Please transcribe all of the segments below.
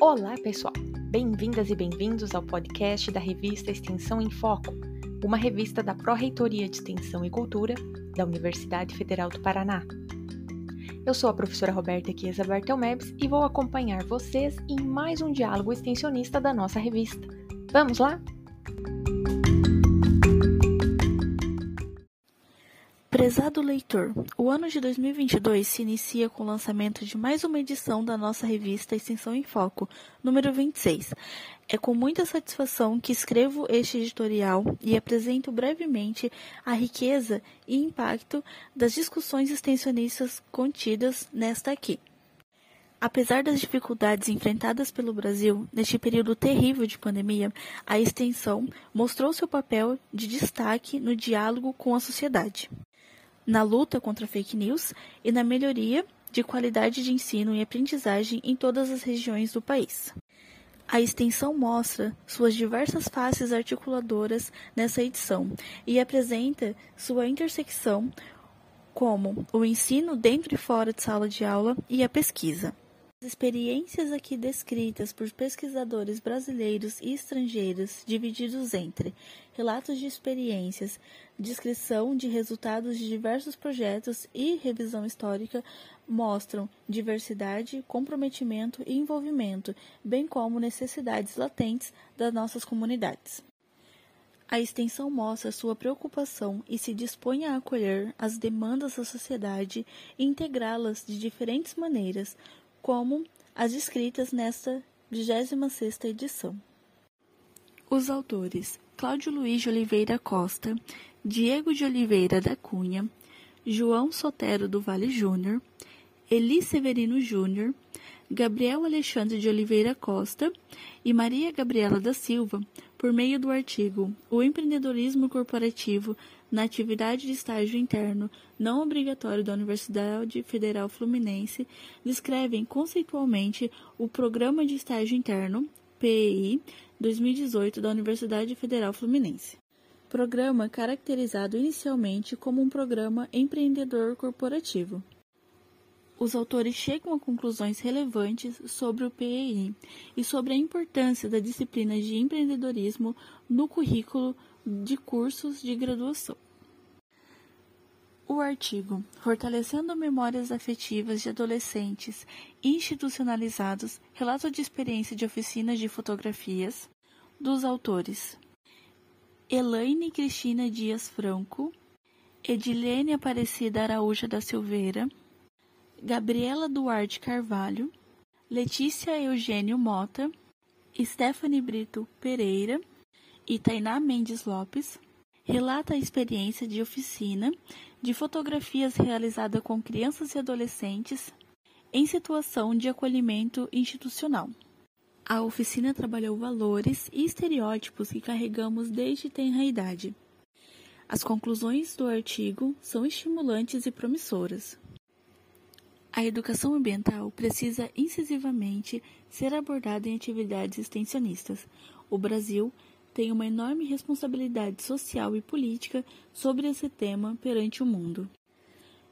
Olá, pessoal! Bem-vindas e bem-vindos ao podcast da revista Extensão em Foco, uma revista da Pró-Reitoria de Extensão e Cultura da Universidade Federal do Paraná. Eu sou a professora Roberta Chiesa Bartelmebs e vou acompanhar vocês em mais um diálogo extensionista da nossa revista. Vamos lá? Prezado leitor, o ano de 2022 se inicia com o lançamento de mais uma edição da nossa revista Extensão em Foco, número 26. É com muita satisfação que escrevo este editorial e apresento brevemente a riqueza e impacto das discussões extensionistas contidas nesta aqui. Apesar das dificuldades enfrentadas pelo Brasil neste período terrível de pandemia, a extensão mostrou seu papel de destaque no diálogo com a sociedade na luta contra fake news e na melhoria de qualidade de ensino e aprendizagem em todas as regiões do país. A extensão mostra suas diversas faces articuladoras nessa edição e apresenta sua intersecção como o ensino dentro e fora de sala de aula e a pesquisa. As experiências aqui descritas por pesquisadores brasileiros e estrangeiros, divididos entre relatos de experiências, descrição de resultados de diversos projetos e revisão histórica, mostram diversidade, comprometimento e envolvimento, bem como necessidades latentes das nossas comunidades. A extensão mostra sua preocupação e se dispõe a acolher as demandas da sociedade e integrá-las de diferentes maneiras, como as descritas nesta 26ª edição. Os autores Cláudio Luiz de Oliveira Costa, Diego de Oliveira da Cunha, João Sotero do Vale Júnior, Eli Severino Júnior, Gabriel Alexandre de Oliveira Costa e Maria Gabriela da Silva, por meio do artigo O empreendedorismo corporativo na atividade de estágio interno não obrigatório da Universidade Federal Fluminense, descrevem conceitualmente o Programa de Estágio Interno, PEI, 2018 da Universidade Federal Fluminense. Programa caracterizado inicialmente como um programa empreendedor corporativo. Os autores chegam a conclusões relevantes sobre o PEI e sobre a importância da disciplina de empreendedorismo no currículo de cursos de graduação. O artigo Fortalecendo Memórias Afetivas de Adolescentes Institucionalizados relato de experiência de oficinas de fotografias dos autores Elaine Cristina Dias Franco, Edilene Aparecida Araújo da Silveira, Gabriela Duarte Carvalho, Letícia Eugênio Mota, Stephanie Brito Pereira e Tainá Mendes Lopes, relata a experiência de oficina de fotografias realizada com crianças e adolescentes em situação de acolhimento institucional. A oficina trabalhou valores e estereótipos que carregamos desde tenra idade. As conclusões do artigo são estimulantes e promissoras. A educação ambiental precisa incisivamente ser abordada em atividades extensionistas. O Brasil tem uma enorme responsabilidade social e política sobre esse tema perante o mundo.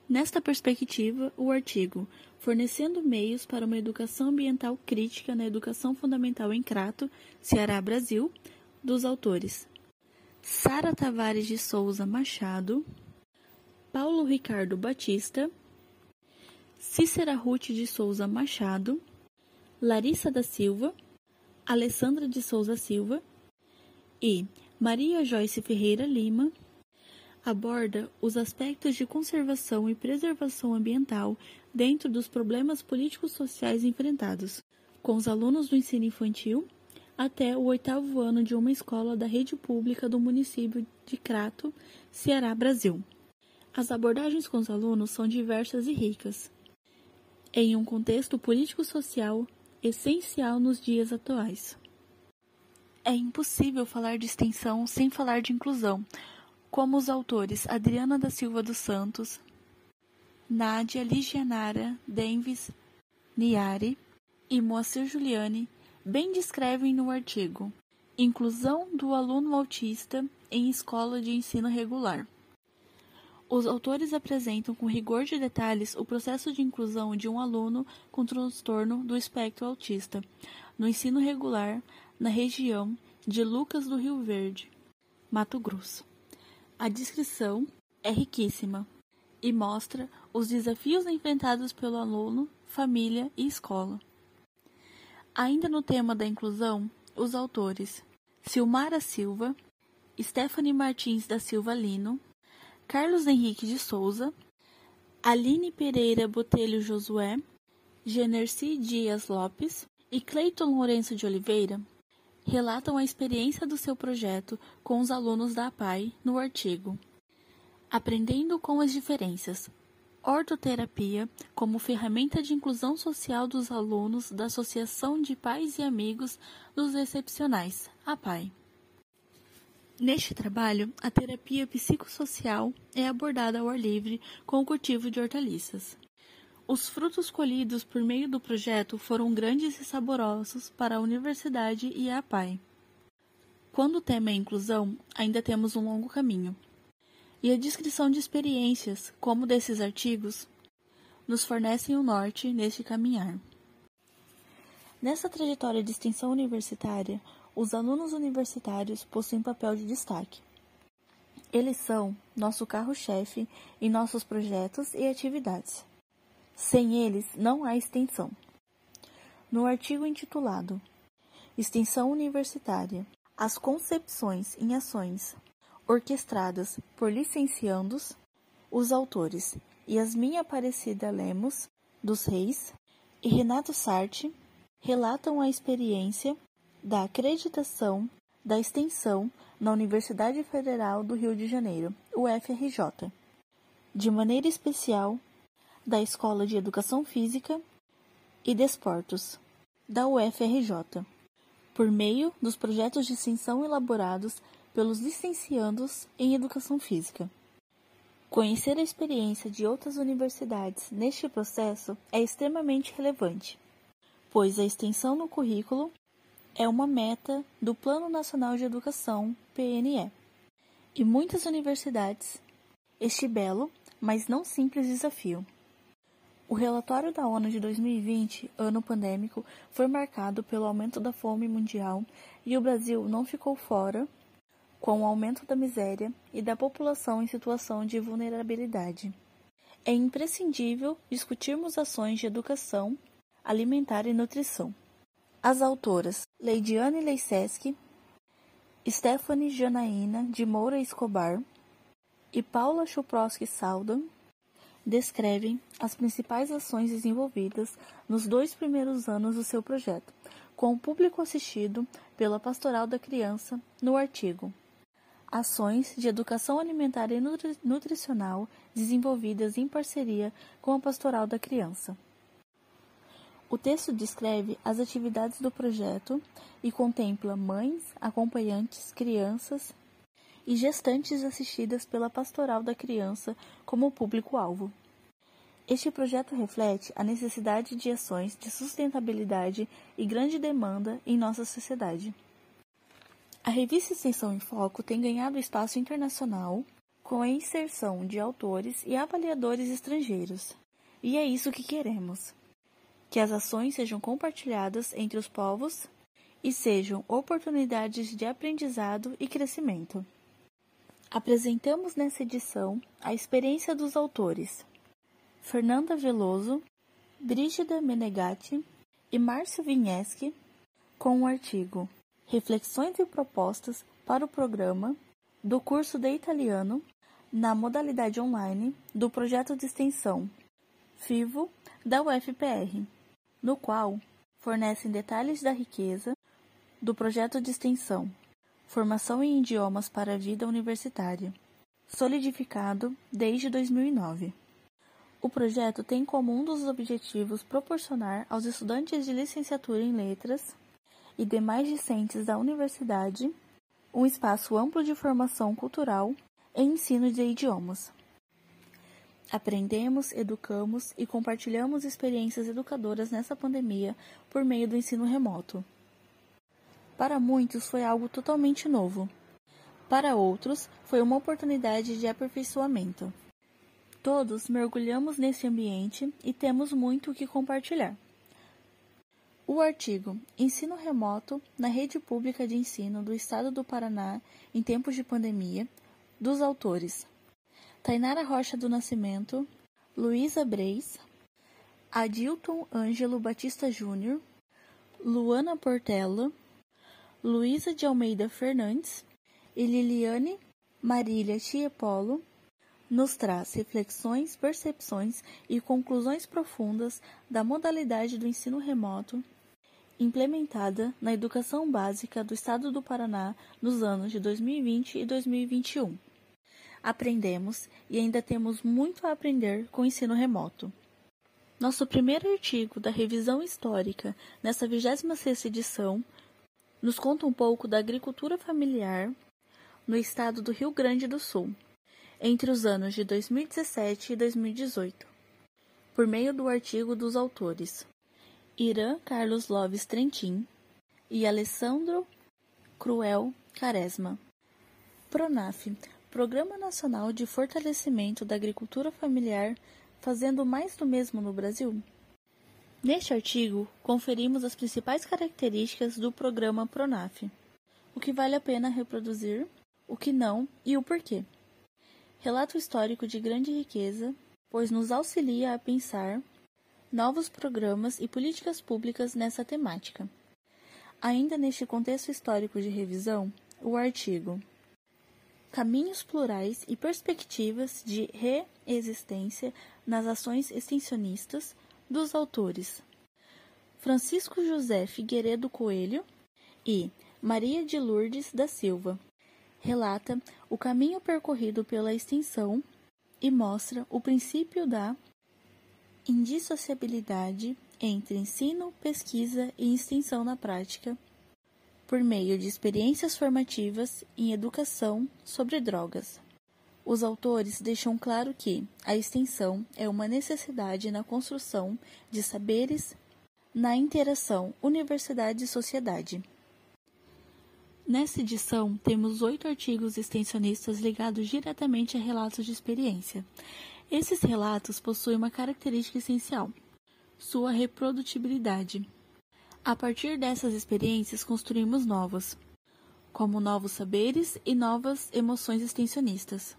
Nesta perspectiva, o artigo Fornecendo meios para uma educação ambiental crítica na educação fundamental em Crato, Ceará, Brasil, dos autores Sara Tavares de Souza Machado, Paulo Ricardo Batista, Cícera Ruth de Souza Machado, Larissa da Silva, Alessandra de Souza Silva e Maria Joyce Ferreira Lima aborda os aspectos de conservação e preservação ambiental dentro dos problemas políticos sociais enfrentados, com os alunos do ensino infantil até o oitavo ano de uma escola da rede pública do município de Crato, Ceará, Brasil. As abordagens com os alunos são diversas e ricas, em um contexto político-social essencial nos dias atuais. É impossível falar de extensão sem falar de inclusão, como os autores Adriana da Silva dos Santos, Nádia Ligianara Denves Niari e Moacir Juliane bem descrevem no artigo Inclusão do aluno autista em escola de ensino regular. Os autores apresentam com rigor de detalhes o processo de inclusão de um aluno com transtorno do espectro autista, no ensino regular na região de Lucas do Rio Verde, Mato Grosso. A descrição é riquíssima e mostra os desafios enfrentados pelo aluno, família e escola. Ainda no tema da inclusão, os autores Silmara Silva, Stephanie Martins da Silva Lino, Carlos Henrique de Souza, Aline Pereira Botelho Josué, Generci Dias Lopes e Cleiton Lourenço de Oliveira relatam a experiência do seu projeto com os alunos da APAI no artigo Aprendendo com as Diferenças. Ortoterapia como ferramenta de inclusão social dos alunos da Associação de Pais e Amigos dos Excepcionais, APAI. Neste trabalho, a terapia psicossocial é abordada ao ar livre com o cultivo de hortaliças. Os frutos colhidos por meio do projeto foram grandes e saborosos para a universidade e a APAI. Quando o tema é inclusão, ainda temos um longo caminho. E a descrição de experiências, como desses artigos, nos fornecem o norte neste caminhar. Nessa trajetória de extensão universitária, os alunos universitários possuem papel de destaque. Eles são nosso carro-chefe em nossos projetos e atividades. Sem eles, não há extensão. No artigo intitulado Extensão Universitária: As concepções em ações orquestradas por licenciandos, os autores Yasmin Aparecida Lemos dos Reis e Renato Sarti relatam a experiência da acreditação da extensão na Universidade Federal do Rio de Janeiro, UFRJ. De maneira especial, da Escola de Educação Física e Desportos, da UFRJ, por meio dos projetos de extensão elaborados pelos licenciandos em Educação Física. Conhecer a experiência de outras universidades neste processo é extremamente relevante, pois a extensão no currículo é uma meta do Plano Nacional de Educação, PNE, e muitas universidades este belo, mas não simples desafio. O relatório da ONU de 2020, ano pandêmico, foi marcado pelo aumento da fome mundial e o Brasil não ficou fora com o aumento da miséria e da população em situação de vulnerabilidade. É imprescindível discutirmos ações de educação alimentar e nutrição. As autoras Leidiane Leiceschi, Stephanie Janaína de Moura Escobar e Paula Chuprowski Saldan descrevem as principais ações desenvolvidas nos dois primeiros anos do seu projeto, com o público assistido pela Pastoral da Criança no artigo Ações de Educação Alimentar e nutri Nutricional desenvolvidas em parceria com a Pastoral da Criança. O texto descreve as atividades do projeto e contempla mães, acompanhantes, crianças e gestantes assistidas pela Pastoral da Criança como público-alvo. Este projeto reflete a necessidade de ações de sustentabilidade e grande demanda em nossa sociedade. A revista Extensão em Foco tem ganhado espaço internacional com a inserção de autores e avaliadores estrangeiros. E é isso que queremos: que as ações sejam compartilhadas entre os povos e sejam oportunidades de aprendizado e crescimento. Apresentamos nessa edição a experiência dos autores Fernanda Veloso, Brígida Menegatti e Márcio Vinheschi com o artigo Reflexões e propostas para o programa do curso de italiano na modalidade online do projeto de extensão FIVO da UFPR, no qual fornecem detalhes da riqueza do projeto de extensão Formação em Idiomas para a Vida Universitária, solidificado desde 2009. O projeto tem como um dos objetivos proporcionar aos estudantes de licenciatura em letras e demais discentes da universidade um espaço amplo de formação cultural e ensino de idiomas. Aprendemos, educamos e compartilhamos experiências educadoras nessa pandemia por meio do ensino remoto. Para muitos foi algo totalmente novo. Para outros, foi uma oportunidade de aperfeiçoamento. Todos mergulhamos nesse ambiente e temos muito o que compartilhar. O artigo Ensino remoto na rede pública de ensino do Estado do Paraná em tempos de pandemia, dos autores Tainara Rocha do Nascimento, Luísa Breis, Adilton Ângelo Batista Júnior, Luana Portela, Luísa de Almeida Fernandes e Liliane Marília Tiepolo, nos traz reflexões, percepções e conclusões profundas da modalidade do ensino remoto implementada na educação básica do Estado do Paraná nos anos de 2020 e 2021. Aprendemos e ainda temos muito a aprender com o ensino remoto. Nosso primeiro artigo da revisão histórica nessa 26ª edição nos conta um pouco da agricultura familiar no estado do Rio Grande do Sul, entre os anos de 2017 e 2018, por meio do artigo dos autores Irã Carlos Loves Trentin e Alessandro Cruel Caresma. PRONAF Programa Nacional de Fortalecimento da Agricultura Familiar, fazendo mais do mesmo no Brasil? Neste artigo, conferimos as principais características do programa PRONAF, o que vale a pena reproduzir, o que não e o porquê. Relato histórico de grande riqueza, pois nos auxilia a pensar novos programas e políticas públicas nessa temática. Ainda neste contexto histórico de revisão, o artigo Caminhos plurais e perspectivas de reexistência nas ações extensionistas dos autores Francisco José Figueiredo Coelho e Maria de Lourdes da Silva. Relata o caminho percorrido pela extensão e mostra o princípio da indissociabilidade entre ensino, pesquisa e extensão na prática, por meio de experiências formativas em educação sobre drogas. Os autores deixam claro que a extensão é uma necessidade na construção de saberes na interação universidade-sociedade. Nessa edição, temos oito artigos extensionistas ligados diretamente a relatos de experiência. Esses relatos possuem uma característica essencial: sua reprodutibilidade. A partir dessas experiências, construímos novas, como novos saberes e novas emoções extensionistas.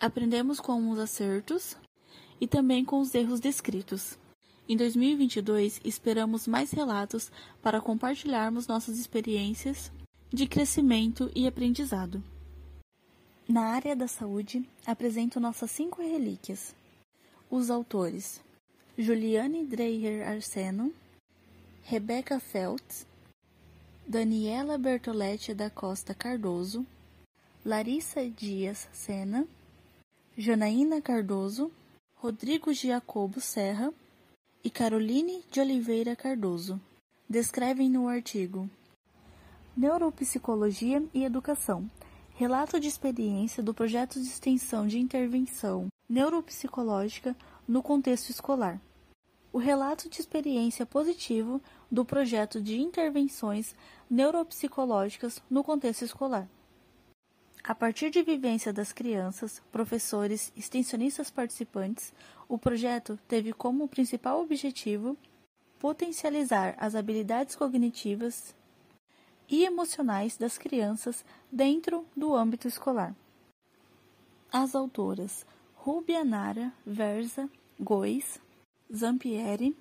Aprendemos com os acertos e também com os erros descritos. Em 2022, esperamos mais relatos para compartilharmos nossas experiências de crescimento e aprendizado. Na área da saúde, apresento nossas cinco relíquias. Os autores: Juliane Dreyer Arseno, Rebecca Feltz, Daniela Bertoletti da Costa Cardoso, Larissa Dias Sena, Janaína Cardoso, Rodrigo Giacobo Serra e Caroline de Oliveira Cardoso. Descrevem no artigo Neuropsicologia e Educação Relato de experiência do projeto de extensão de intervenção neuropsicológica no contexto escolar. O relato de experiência positivo do projeto de intervenções neuropsicológicas no contexto escolar. A partir de vivência das crianças, professores, extensionistas participantes, o projeto teve como principal objetivo potencializar as habilidades cognitivas e emocionais das crianças dentro do âmbito escolar. As autoras Rubia Nara Versa Góes Zampieri,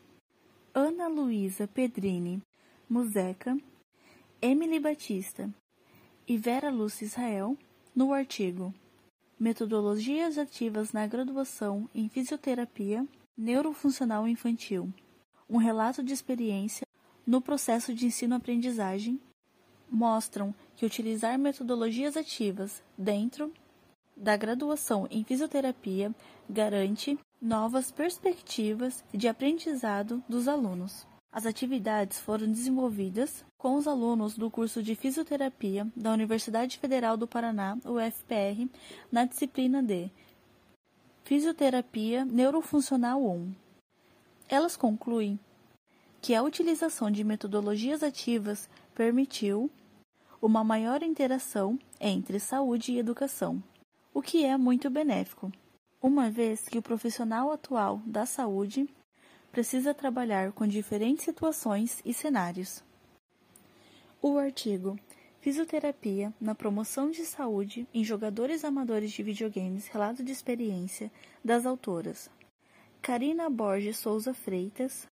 Ana Luísa Pedrini Muzeca, Emily Batista e Vera Lúcia Israel no artigo Metodologias ativas na graduação em fisioterapia neurofuncional infantil. Um relato de experiência no processo de ensino-aprendizagem mostram que utilizar metodologias ativas dentro da graduação em fisioterapia garante novas perspectivas de aprendizado dos alunos. As atividades foram desenvolvidas com os alunos do curso de fisioterapia da Universidade Federal do Paraná, UFPR, na disciplina de Fisioterapia Neurofuncional 1. Elas concluem que a utilização de metodologias ativas permitiu uma maior interação entre saúde e educação, o que é muito benéfico, uma vez que o profissional atual da saúde precisa trabalhar com diferentes situações e cenários. O artigo Fisioterapia na promoção de saúde em jogadores amadores de videogames, relato de experiência das autoras Karina Borges Souza Freitas,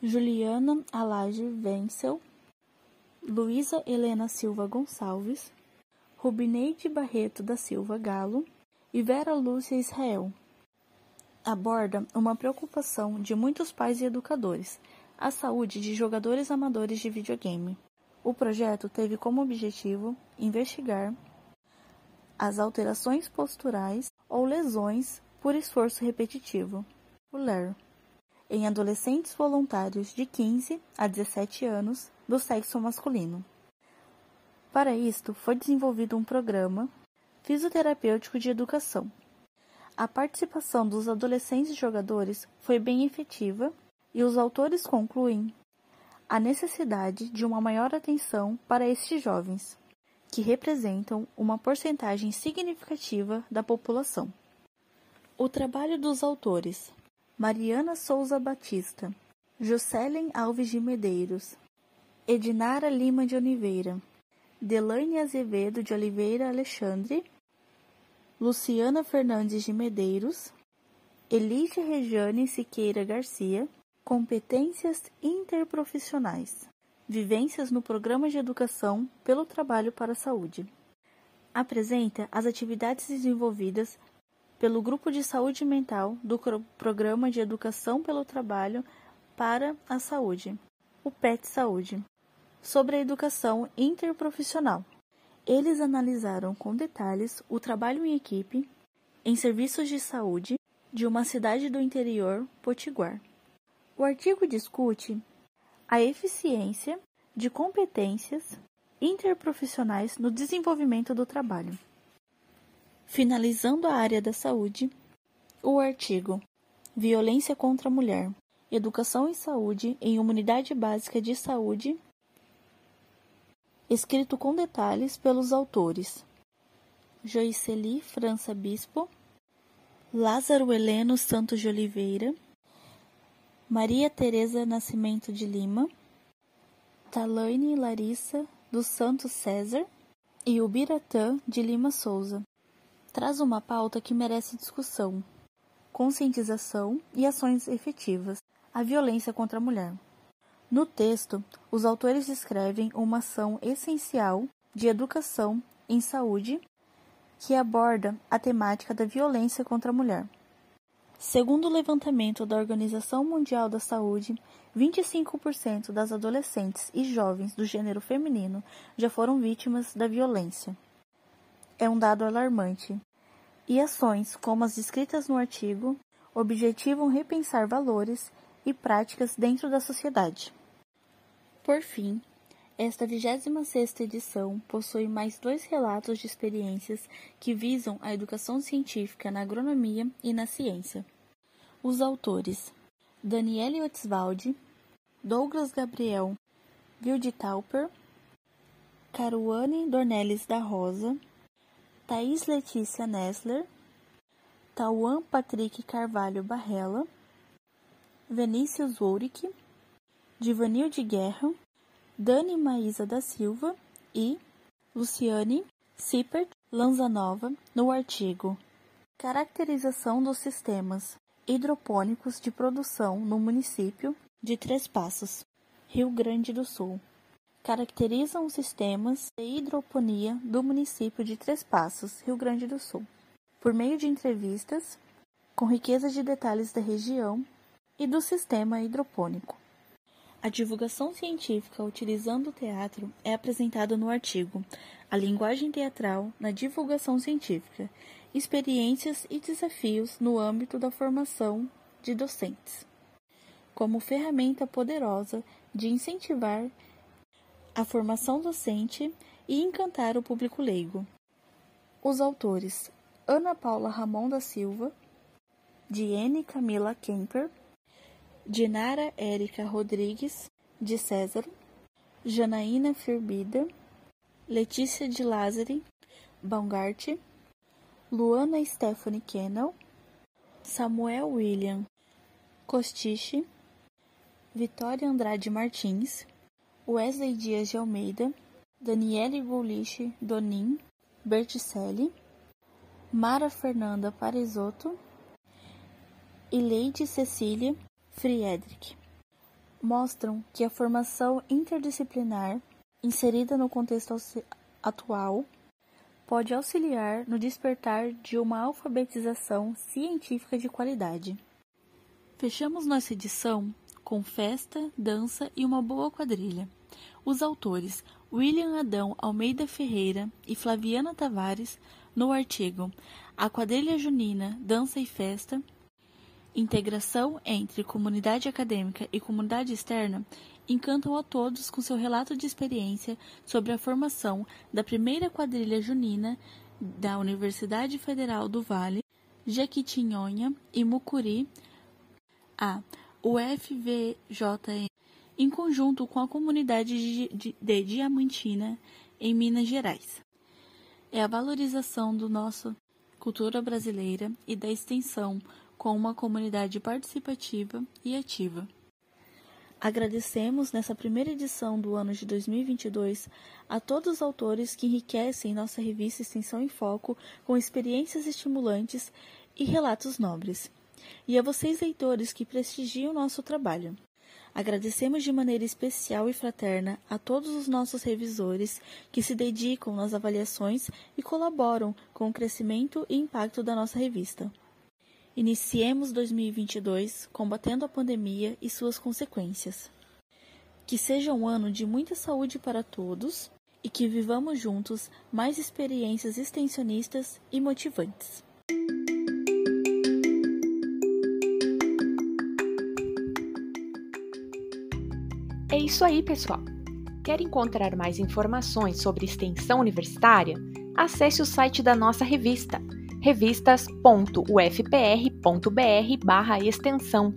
Juliana Alage Vencel, Luísa Helena Silva Gonçalves, Rubineide Barreto da Silva Galo e Vera Lúcia Israel. Aborda uma preocupação de muitos pais e educadores, a saúde de jogadores amadores de videogame. O projeto teve como objetivo investigar as alterações posturais ou lesões por esforço repetitivo, o LER, em adolescentes voluntários de 15 a 17 anos do sexo masculino. Para isto, foi desenvolvido um programa fisioterapêutico de educação. A participação dos adolescentes jogadores foi bem efetiva e os autores concluem a necessidade de uma maior atenção para estes jovens, que representam uma porcentagem significativa da população. O trabalho dos autores Mariana Souza Batista, Jocelen Alves de Medeiros, Edinara Lima de Oliveira, Delaine Azevedo de Oliveira Alexandre, Luciana Fernandes de Medeiros, Elite Regiane Siqueira Garcia, Competências interprofissionais. Vivências no Programa de Educação pelo Trabalho para a Saúde. Apresenta as atividades desenvolvidas pelo Grupo de Saúde Mental do Programa de Educação pelo Trabalho para a Saúde, o PET Saúde, sobre a educação interprofissional. Eles analisaram com detalhes o trabalho em equipe em serviços de saúde de uma cidade do interior potiguar. O artigo discute a eficiência de competências interprofissionais no desenvolvimento do trabalho. Finalizando a área da saúde, o artigo Violência contra a Mulher, Educação e Saúde em uma Unidade Básica de Saúde, escrito com detalhes pelos autores Joiceli França Bispo, Lázaro Heleno Santos de Oliveira, Maria Tereza Nascimento de Lima, Talaine Larissa dos Santos César e Ubiratã de Lima Souza. Traz uma pauta que merece discussão, conscientização e ações efetivas. A violência contra a mulher. No texto, os autores descrevem uma ação essencial de educação em saúde que aborda a temática da violência contra a mulher. Segundo o levantamento da Organização Mundial da Saúde, 25% das adolescentes e jovens do gênero feminino já foram vítimas da violência. É um dado alarmante. E ações, como as descritas no artigo, objetivam repensar valores e práticas dentro da sociedade. Por fim, esta 26ª edição possui mais dois relatos de experiências que visam a educação científica na agronomia e na ciência. Os autores Daniele Otzwald, Douglas Gabriel Wildtauper, Caruane Dornelles da Rosa, Thais Letícia Nessler, Tauan Patrick Carvalho Barrela, Vinícius Wourick, Divanil de Guerra, Dani Maísa da Silva e Luciane Sippert Lanzanova no artigo Caracterização dos sistemas hidropônicos de produção no município de Três Passos, Rio Grande do Sul. Caracterizam os sistemas de hidroponia do município de Três Passos, Rio Grande do Sul, por meio de entrevistas com riqueza de detalhes da região e do sistema hidropônico. A divulgação científica utilizando o teatro é apresentada no artigo A linguagem teatral na divulgação científica: experiências e desafios no âmbito da formação de docentes, como ferramenta poderosa de incentivar a formação docente e encantar o público leigo. Os autores Ana Paula Ramon da Silva, Diene Camila Kemper, Dinara Érica Rodrigues de César, Janaína Firbida, Letícia de Lázari Baumgart, Luana Stephanie Kennel, Samuel William Costiche, Vitória Andrade Martins, Wesley Dias de Almeida, Daniele Gouliche Donin Berticelli, Mara Fernanda Parisotto Leide Cecília Friedrich mostram que a formação interdisciplinar inserida no contexto atual pode auxiliar no despertar de uma alfabetização científica de qualidade. Fechamos nossa edição com festa, dança e uma boa quadrilha. Os autores William Adão Almeida Ferreira e Flaviana Tavares no artigo A Quadrilha Junina, Dança e Festa, integração entre comunidade acadêmica e comunidade externa, encantam a todos com seu relato de experiência sobre a formação da primeira quadrilha junina da Universidade Federal do Vale, Jequitinhonha e Mucuri, a UFVJM, em conjunto com a comunidade de, Diamantina, em Minas Gerais. É a valorização do nosso cultura brasileira e da extensão com uma comunidade participativa e ativa. Agradecemos nessa primeira edição do ano de 2022 a todos os autores que enriquecem nossa revista Extensão em Foco com experiências estimulantes e relatos nobres e a vocês, leitores, que prestigiam nosso trabalho. Agradecemos de maneira especial e fraterna a todos os nossos revisores que se dedicam nas avaliações e colaboram com o crescimento e impacto da nossa revista. Iniciemos 2022 combatendo a pandemia e suas consequências. Que seja um ano de muita saúde para todos e que vivamos juntos mais experiências extensionistas e motivantes. É isso aí, pessoal! Quer encontrar mais informações sobre extensão universitária? Acesse o site da nossa revista, revistas.ufpr.br/extensão,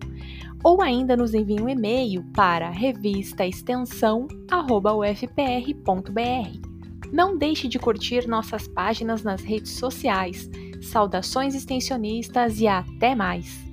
ou ainda nos envie um e-mail para revistaextensão@ufpr.br. Não deixe de curtir nossas páginas nas redes sociais. Saudações extensionistas e até mais!